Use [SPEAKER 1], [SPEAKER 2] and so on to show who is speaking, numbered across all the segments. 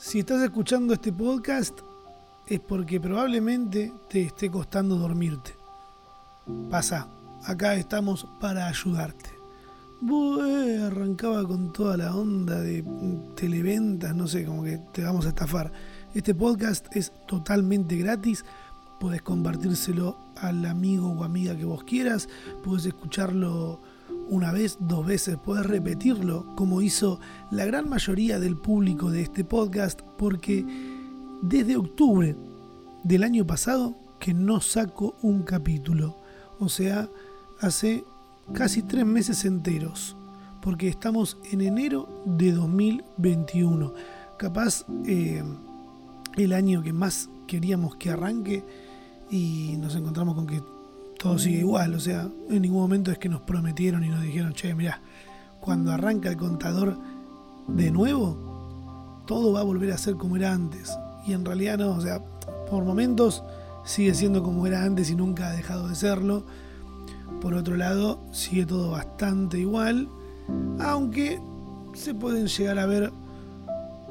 [SPEAKER 1] Si estás escuchando este podcast es porque probablemente te esté costando dormirte. Pasa, acá estamos para ayudarte. Arrancaba con toda la onda de televentas, no sé, como que te vamos a estafar. Este podcast es totalmente gratis. Puedes compartírselo al amigo o amiga que vos quieras. Puedes escucharlo una vez, dos veces, puedes repetirlo, como hizo la gran mayoría del público de este podcast, porque desde octubre del año pasado que no saco un capítulo. O sea, hace casi tres meses enteros, porque estamos en enero de 2021. Capaz eh, el año que más queríamos que arranque y nos encontramos con que todo sigue igual. O sea, en ningún momento es que nos prometieron y nos dijeron, che, mirá, cuando arranca el contador de nuevo, todo va a volver a ser como era antes. Y en realidad no, o sea, por momentos sigue siendo como era antes y nunca ha dejado de serlo. Por otro lado, sigue todo bastante igual, aunque se pueden llegar a ver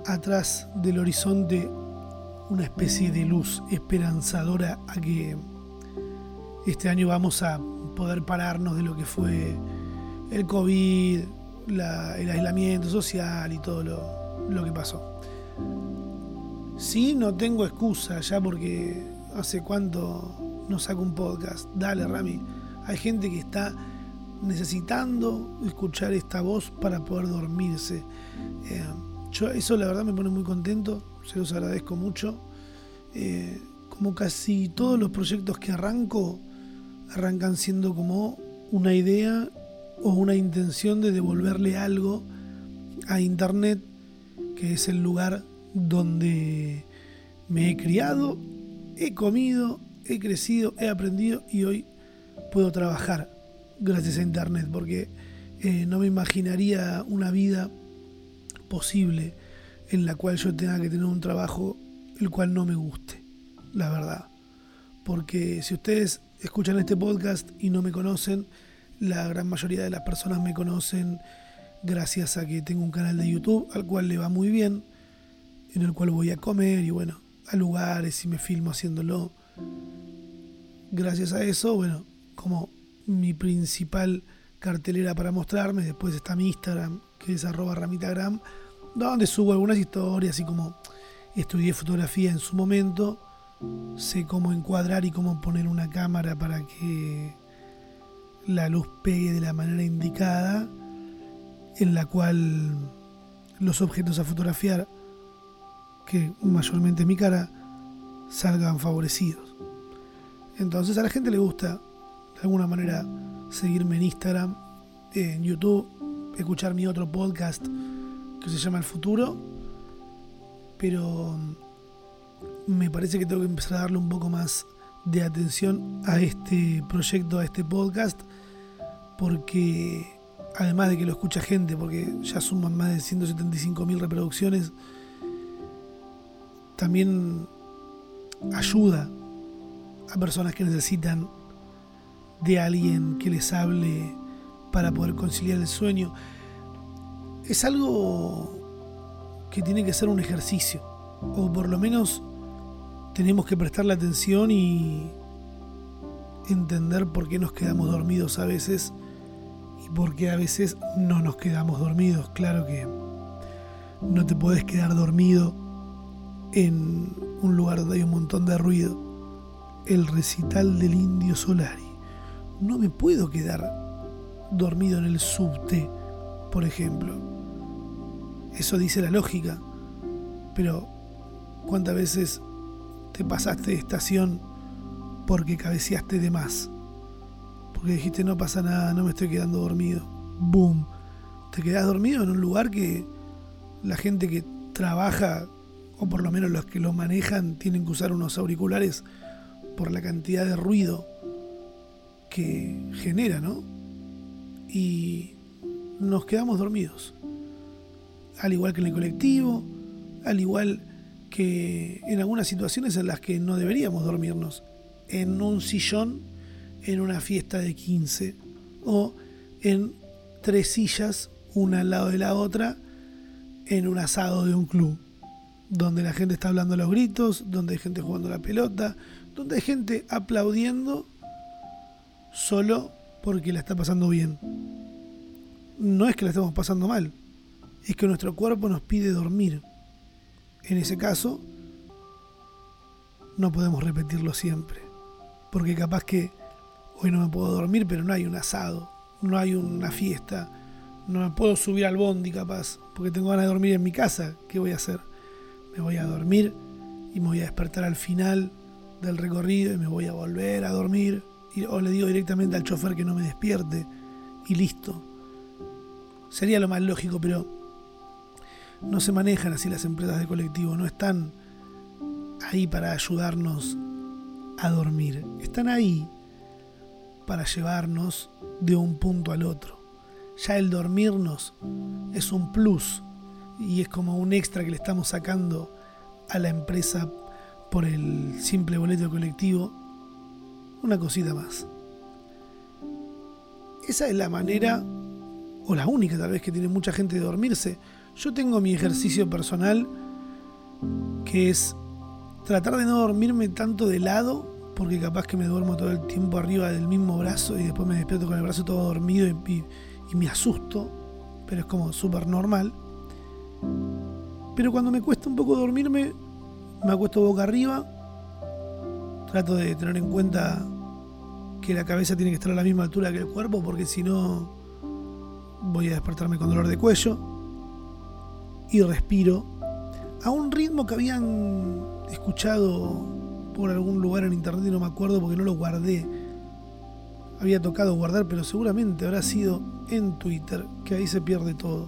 [SPEAKER 1] atrás del horizonte una especie de luz esperanzadora a que este año vamos a poder pararnos de lo que fue el COVID, el aislamiento social y todo lo, que pasó. Sí, no tengo excusa ya porque hace cuánto no saco un podcast. Dale, Rami. Hay gente que está necesitando escuchar esta voz para poder dormirse. Eh, yo eso la verdad me pone muy contento, se los agradezco mucho. Eh, como casi todos los proyectos que arranco, arrancan siendo como una idea o una intención de devolverle algo a Internet, que es el lugar donde me he criado, he comido, he crecido, he aprendido y hoy puedo trabajar gracias a Internet, porque eh, no me imaginaría una vida posible en la cual yo tenga que tener un trabajo el cual no me guste, la verdad. Porque si ustedes escuchan este podcast y no me conocen, la gran mayoría de las personas me conocen gracias a que tengo un canal de YouTube al cual le va muy bien, en el cual voy a comer y bueno, a lugares y me filmo haciéndolo. Gracias a eso, bueno, como mi principal cartelera para mostrarme, después está mi Instagram, que es arroba ramitagram, donde subo algunas historias y como estudié fotografía en su momento, sé cómo encuadrar y cómo poner una cámara para que la luz pegue de la manera indicada, en la cual los objetos a fotografiar, que mayormente mi cara, salgan favorecidos. Entonces a la gente le gusta de alguna manera seguirme en Instagram, en YouTube, escuchar mi otro podcast que se llama El Futuro, pero me parece que tengo que empezar a darle un poco más de atención a este proyecto, a este podcast, porque además de que lo escucha gente, porque ya suman más de 175 mil reproducciones, también ayuda a personas que necesitan de alguien que les hable para poder conciliar el sueño. Es algo que tiene que ser un ejercicio, o por lo menos tenemos que prestarle atención y entender por qué nos quedamos dormidos a veces y por qué a veces no nos quedamos dormidos. Claro que no te puedes quedar dormido en un lugar donde hay un montón de ruido. El recital del indio Solari. No me puedo quedar dormido en el subte, por ejemplo. Eso dice la lógica. Pero ¿cuántas veces te pasaste de estación porque cabeceaste de más. Porque dijiste no pasa nada, no me estoy quedando dormido. ¡Boom! Te quedas dormido en un lugar que la gente que trabaja, o por lo menos los que lo manejan, tienen que usar unos auriculares por la cantidad de ruido que genera, ¿no? Y nos quedamos dormidos. Al igual que en el colectivo, al igual que en algunas situaciones en las que no deberíamos dormirnos, en un sillón, en una fiesta de 15 o en tres sillas, una al lado de la otra, en un asado de un club. donde la gente está hablando a los gritos, donde hay gente jugando la pelota, donde hay gente aplaudiendo solo porque la está pasando bien. No es que la estemos pasando mal, es que nuestro cuerpo nos pide dormir. En ese caso, no podemos repetirlo siempre, porque capaz que hoy no me puedo dormir, pero no hay un asado, no hay una fiesta, no me puedo subir al bondi capaz, porque tengo ganas de dormir en mi casa, ¿qué voy a hacer? Me voy a dormir y me voy a despertar al final del recorrido y me voy a volver a dormir, o le digo directamente al chofer que no me despierte y listo. Sería lo más lógico, pero no se manejan así las empresas de colectivo, no están ahí para ayudarnos a dormir, están ahí para llevarnos de un punto al otro. Ya el dormirnos es un plus y es como un extra que le estamos sacando a la empresa por el simple boleto colectivo. Una cosita más. Esa es la manera, o la única tal vez que tiene mucha gente de dormirse. Yo tengo mi ejercicio personal que es tratar de no dormirme tanto de lado porque capaz que me duermo todo el tiempo arriba del mismo brazo y después me despierto con el brazo todo dormido y, me asusto, pero es como súper normal. Pero cuando me cuesta un poco dormirme, me acuesto boca arriba, trato de tener en cuenta que la cabeza tiene que estar a la misma altura que el cuerpo, porque si no voy a despertarme con dolor de cuello. Y respiro a un ritmo que habían escuchado por algún lugar en internet y no me acuerdo porque no lo guardé. Había tocado guardar, pero seguramente habrá sido en Twitter, que ahí se pierde todo.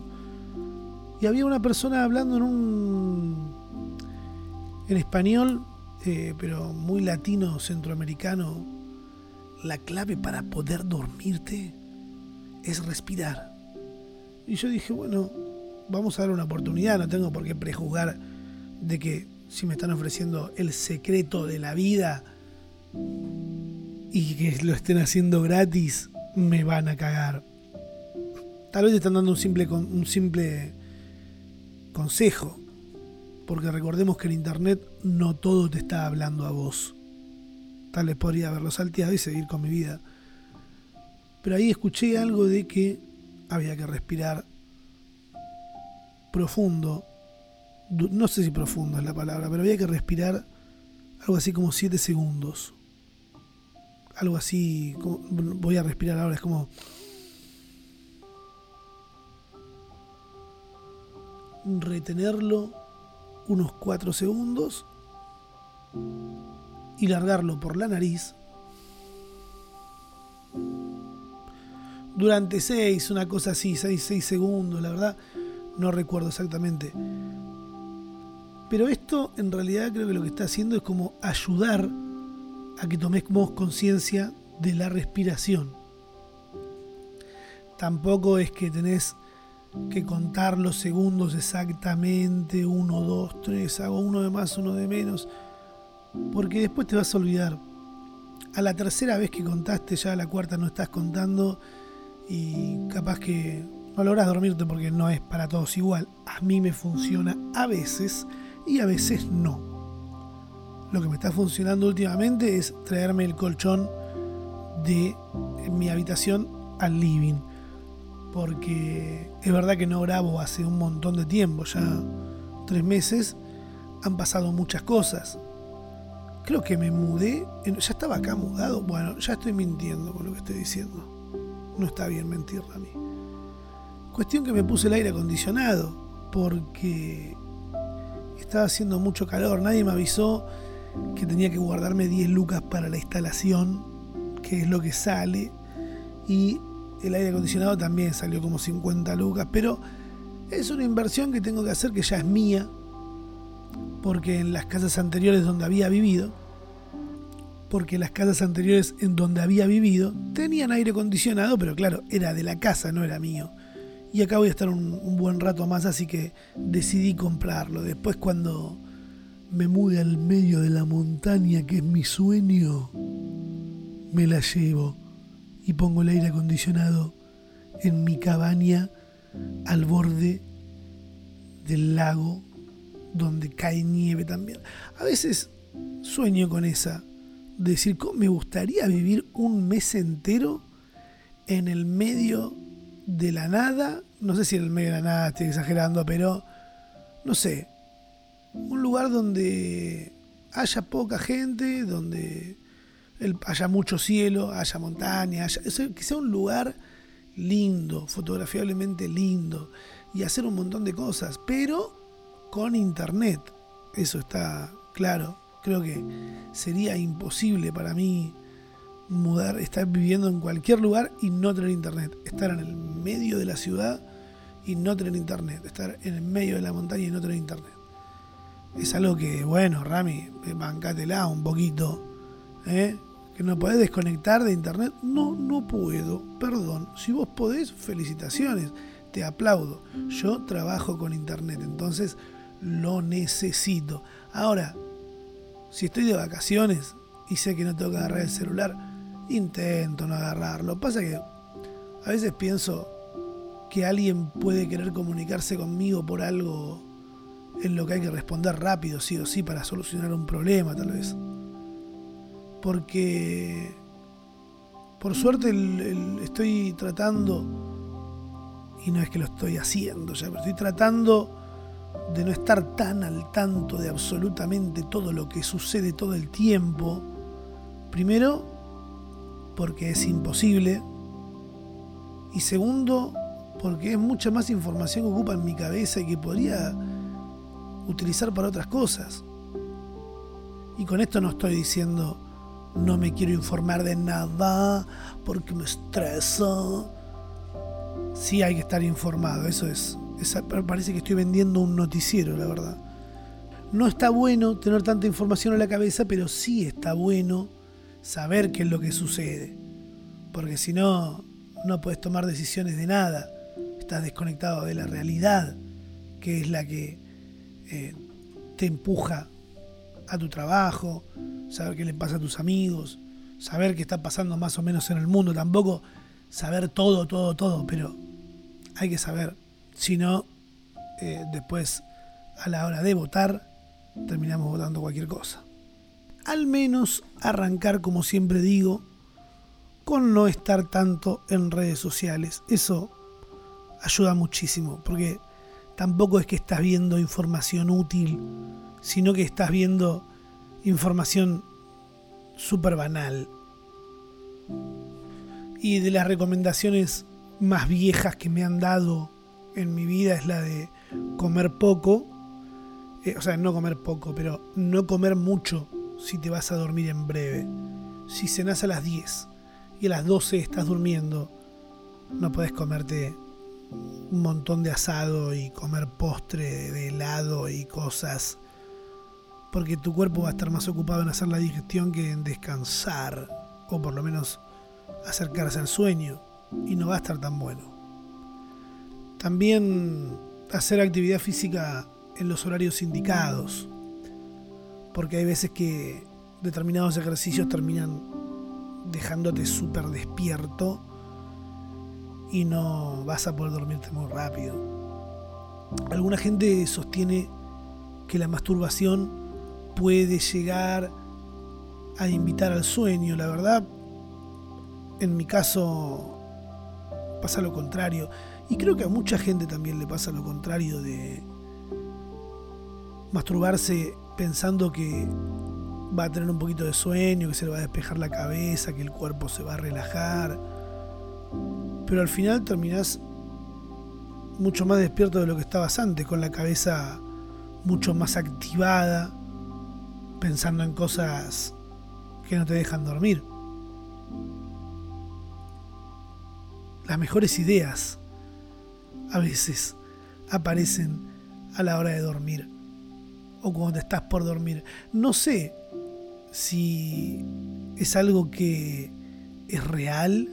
[SPEAKER 1] Y había una persona hablando en un. en español, eh, pero muy latino, centroamericano. La clave para poder dormirte es respirar. Y yo dije, bueno, vamos a dar una oportunidad, no tengo por qué prejuzgar de que si me están ofreciendo el secreto de la vida y que lo estén haciendo gratis, me van a cagar. Tal vez están dando un simple, un simple consejo, porque recordemos que en Internet no todo te está hablando a vos. Tal vez podría haberlo salteado y seguir con mi vida. Pero ahí escuché algo de que había que respirar profundo no sé si profundo es la palabra, pero había que respirar algo así como 7 segundos. Algo así, voy a respirar ahora, es como... Retenerlo unos 4 segundos y largarlo por la nariz durante 6, una cosa así, 6, 6 segundos, la verdad, no recuerdo exactamente. Pero esto en realidad creo que lo que está haciendo es como ayudar a que tomemos conciencia de la respiración. Tampoco es que tenés que contar los segundos exactamente, uno, dos, tres, hago uno de más, uno de menos, porque después te vas a olvidar. A la tercera vez que contaste, ya a la cuarta no estás contando y capaz que no logras dormirte porque no es para todos igual. A mí me funciona a veces y a veces no. Lo que me está funcionando últimamente es traerme el colchón de mi habitación al living. Porque es verdad que no grabo hace un montón de tiempo, ya tres meses. Han pasado muchas cosas. Creo que me mudé. ¿Ya estaba acá mudado? Bueno, ya estoy mintiendo con lo que estoy diciendo. No está bien mentir a mí. Cuestión que me puse el aire acondicionado. Porque estaba haciendo mucho calor, nadie me avisó que tenía que guardarme 10 lucas para la instalación, que es lo que sale, y el aire acondicionado también salió como 50 lucas, pero es una inversión que tengo que hacer que ya es mía, porque en las casas anteriores donde había vivido, porque las casas anteriores en donde había vivido tenían aire acondicionado, pero claro, era de la casa, no era mío. Y acá voy a estar un, buen rato más, así que decidí comprarlo. Después cuando me mude al medio de la montaña, que es mi sueño, me la llevo y pongo el aire acondicionado en mi cabaña al borde del lago donde cae nieve también. A veces sueño con esa, de decir, ¿cómo me gustaría vivir un mes entero en el medio de la nada? No sé si en el medio de la nada estoy exagerando, pero no sé, un lugar donde haya poca gente, donde haya mucho cielo, haya montaña, que sea un lugar lindo, fotografiablemente lindo, y hacer un montón de cosas, pero con internet. Eso está claro. Creo que sería imposible para mí mudar, estar viviendo en cualquier lugar y no tener internet. Estar en el medio de la ciudad y no tener internet. Estar en el medio de la montaña y no tener internet. Es algo que, bueno, Rami, bancátela un poquito. ¿eh? Que no podés desconectar de internet. No, no puedo. Perdón. Si vos podés, felicitaciones. Te aplaudo. Yo trabajo con internet. Entonces lo necesito. Ahora, si estoy de vacaciones y sé que no tengo que agarrar el celular, intento no agarrarlo. Pasa que a veces pienso que alguien puede querer comunicarse conmigo por algo en lo que hay que responder rápido, sí o sí, para solucionar un problema tal vez. Porque por suerte estoy tratando, y no es que lo estoy haciendo ya, pero estoy tratando de no estar tan al tanto de absolutamente todo lo que sucede todo el tiempo. Primero, porque es imposible. Y segundo, porque es mucha más información que ocupa en mi cabeza y que podría utilizar para otras cosas. Y con esto no estoy diciendo no me quiero informar de nada porque me estreso. Sí hay que estar informado, eso es parece que estoy vendiendo un noticiero, la verdad. No está bueno tener tanta información en la cabeza, pero sí está bueno saber qué es lo que sucede. Porque si no, no puedes tomar decisiones de nada. Estás desconectado de la realidad, que es la que eh, te empuja a tu trabajo, saber qué le pasa a tus amigos, saber qué está pasando más o menos en el mundo. Tampoco saber todo, todo, todo, pero hay que saber si no, eh, después a la hora de votar, terminamos votando cualquier cosa. Al menos arrancar, como siempre digo, con no estar tanto en redes sociales. Eso ayuda muchísimo, porque tampoco es que estás viendo información útil, sino que estás viendo información súper banal. Y de las recomendaciones más viejas que me han dado en mi vida es la de comer poco, eh, o sea, no comer poco, pero no comer mucho si te vas a dormir en breve. Si cenas a las 10 y a las 12 estás durmiendo, no puedes comerte un montón de asado y comer postre de helado y cosas, porque tu cuerpo va a estar más ocupado en hacer la digestión que en descansar, o por lo menos acercarse al sueño, y no va a estar tan bueno. También hacer actividad física en los horarios indicados, porque hay veces que determinados ejercicios terminan dejándote súper despierto y no vas a poder dormirte muy rápido. Alguna gente sostiene que la masturbación puede llegar a invitar al sueño. La verdad, en mi caso pasa lo contrario. Y creo que a mucha gente también le pasa lo contrario de masturbarse pensando que va a tener un poquito de sueño, que se le va a despejar la cabeza, que el cuerpo se va a relajar. Pero al final terminás mucho más despierto de lo que estabas antes, con la cabeza mucho más activada, pensando en cosas que no te dejan dormir. Las mejores ideas a veces aparecen a la hora de dormir o cuando estás por dormir. No sé si es algo que es real,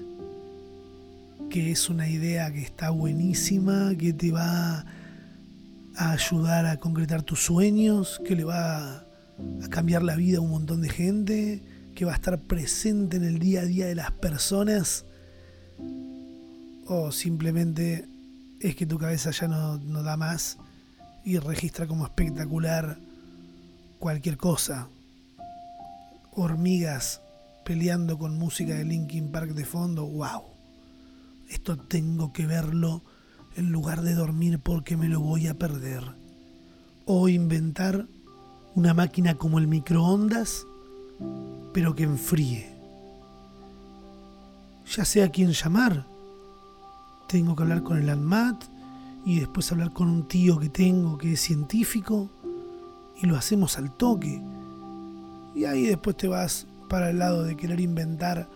[SPEAKER 1] que es una idea que está buenísima, que te va a ayudar a concretar tus sueños, que le va a cambiar la vida a un montón de gente, que va a estar presente en el día a día de las personas, o simplemente es que tu cabeza ya no, da más y registra como espectacular cualquier cosa. Hormigas peleando con música de Linkin Park de fondo, wow. Esto tengo que verlo en lugar de dormir porque me lo voy a perder. O inventar una máquina como el microondas, pero que enfríe. Ya sé a quién llamar. Tengo que hablar con el ANMAT y después hablar con un tío que tengo que es científico y lo hacemos al toque. Y ahí después te vas para el lado de querer inventar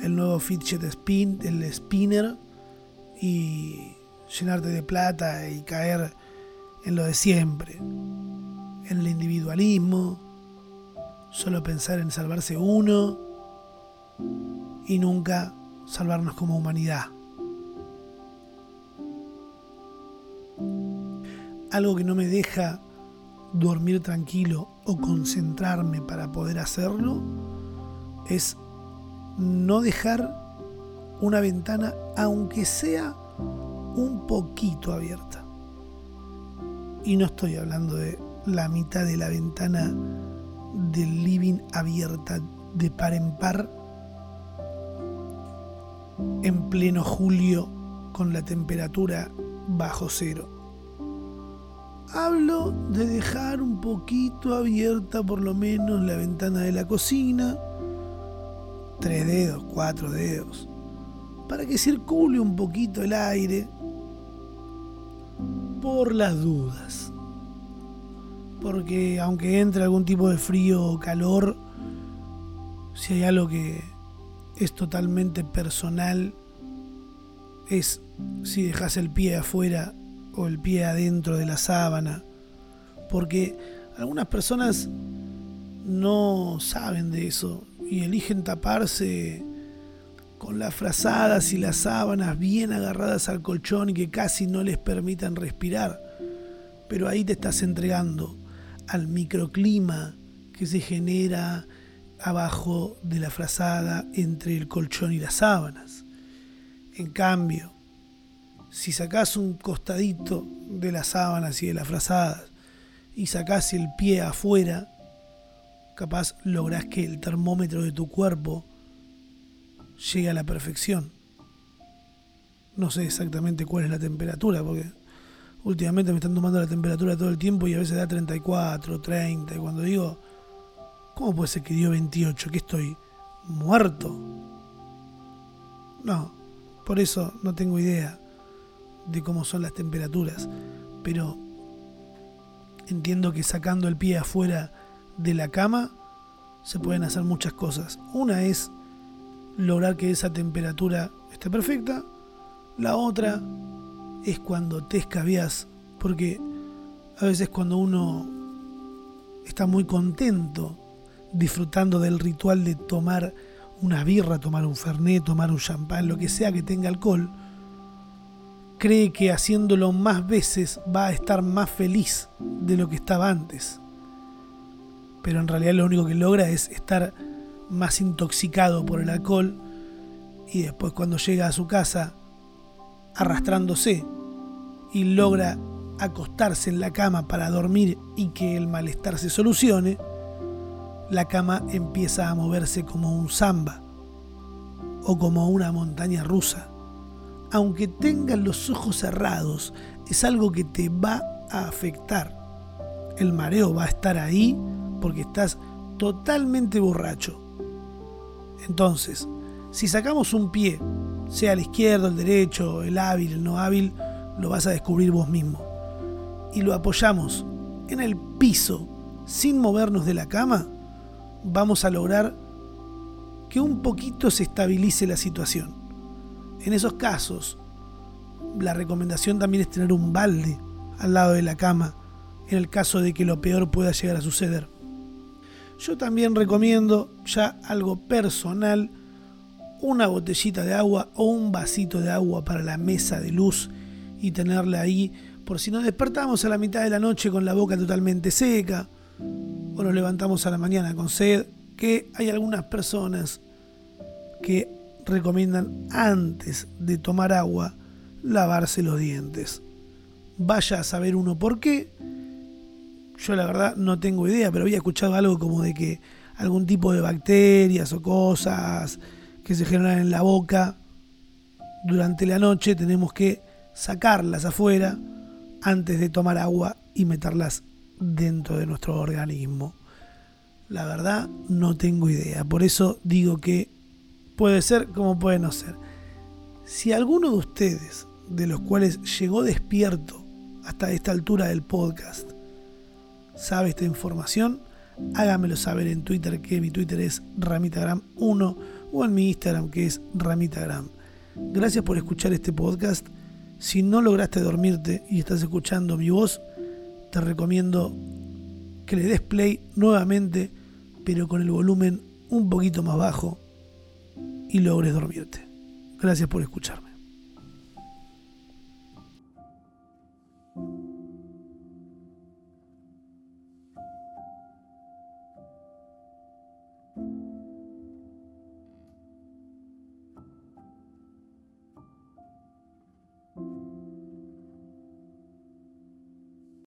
[SPEAKER 1] el nuevo fidget spin, el spinner y llenarte de plata y caer en lo de siempre, en el individualismo, solo pensar en salvarse uno y nunca salvarnos como humanidad. Algo que no me deja dormir tranquilo o concentrarme para poder hacerlo es no dejar una ventana, aunque sea un poquito abierta. Y no estoy hablando de la mitad de la ventana del living abierta de par en par en pleno julio con la temperatura bajo cero. Hablo de dejar un poquito abierta por lo menos la ventana de la cocina, tres dedos, cuatro dedos, para que circule un poquito el aire. Por las dudas. Porque aunque entre algún tipo de frío o calor, si hay algo que es totalmente personal, es si dejas el pie afuera o el pie adentro de la sábana, porque algunas personas no saben de eso y eligen taparse con las frazadas y las sábanas bien agarradas al colchón y que casi no les permitan respirar. Pero ahí te estás entregando al microclima que se genera abajo de la frazada entre el colchón y las sábanas. En cambio, si sacás un costadito de las sábanas y de las frazadas y sacás el pie afuera, capaz lográs que el termómetro de tu cuerpo llegue a la perfección. No sé exactamente cuál es la temperatura, porque últimamente me están tomando la temperatura todo el tiempo y a veces da 34, 30. Y cuando digo, ¿cómo puede ser que dio 28? ¿Que estoy muerto? No, por eso no tengo idea de cómo son las temperaturas, pero entiendo que sacando el pie afuera de la cama se pueden hacer muchas cosas. Una es lograr que esa temperatura esté perfecta, la otra es cuando te escabias, porque a veces cuando uno está muy contento disfrutando del ritual de tomar una birra, tomar un fernet, tomar un champán, lo que sea que tenga alcohol, cree que haciéndolo más veces va a estar más feliz de lo que estaba antes. Pero en realidad lo único que logra es estar más intoxicado por el alcohol y después cuando llega a su casa arrastrándose y logra acostarse en la cama para dormir y que el malestar se solucione, la cama empieza a moverse como un samba o como una montaña rusa aunque tengas los ojos cerrados, es algo que te va a afectar. El mareo va a estar ahí porque estás totalmente borracho. Entonces, si sacamos un pie, sea el izquierdo, el derecho, el hábil, el no hábil, lo vas a descubrir vos mismo. Y lo apoyamos en el piso sin movernos de la cama, vamos a lograr que un poquito se estabilice la situación. En esos casos, la recomendación también es tener un balde al lado de la cama en el caso de que lo peor pueda llegar a suceder. Yo también recomiendo, ya algo personal, una botellita de agua o un vasito de agua para la mesa de luz y tenerla ahí por si nos despertamos a la mitad de la noche con la boca totalmente seca o nos levantamos a la mañana con sed, que hay algunas personas que recomiendan antes de tomar agua lavarse los dientes. Vaya a saber uno por qué. Yo la verdad no tengo idea, pero había escuchado algo como de que algún tipo de bacterias o cosas que se generan en la boca durante la noche tenemos que sacarlas afuera antes de tomar agua y meterlas dentro de nuestro organismo. La verdad no tengo idea, por eso digo que puede ser como puede no ser. Si alguno de ustedes, de los cuales llegó despierto hasta esta altura del podcast, sabe esta información, hágamelo saber en Twitter, que mi Twitter es ramitagram1 o en mi Instagram, que es ramitagram. Gracias por escuchar este podcast. Si no lograste dormirte y estás escuchando mi voz, te recomiendo que le des play nuevamente, pero con el volumen un poquito más bajo y logres dormirte. Gracias por escucharme.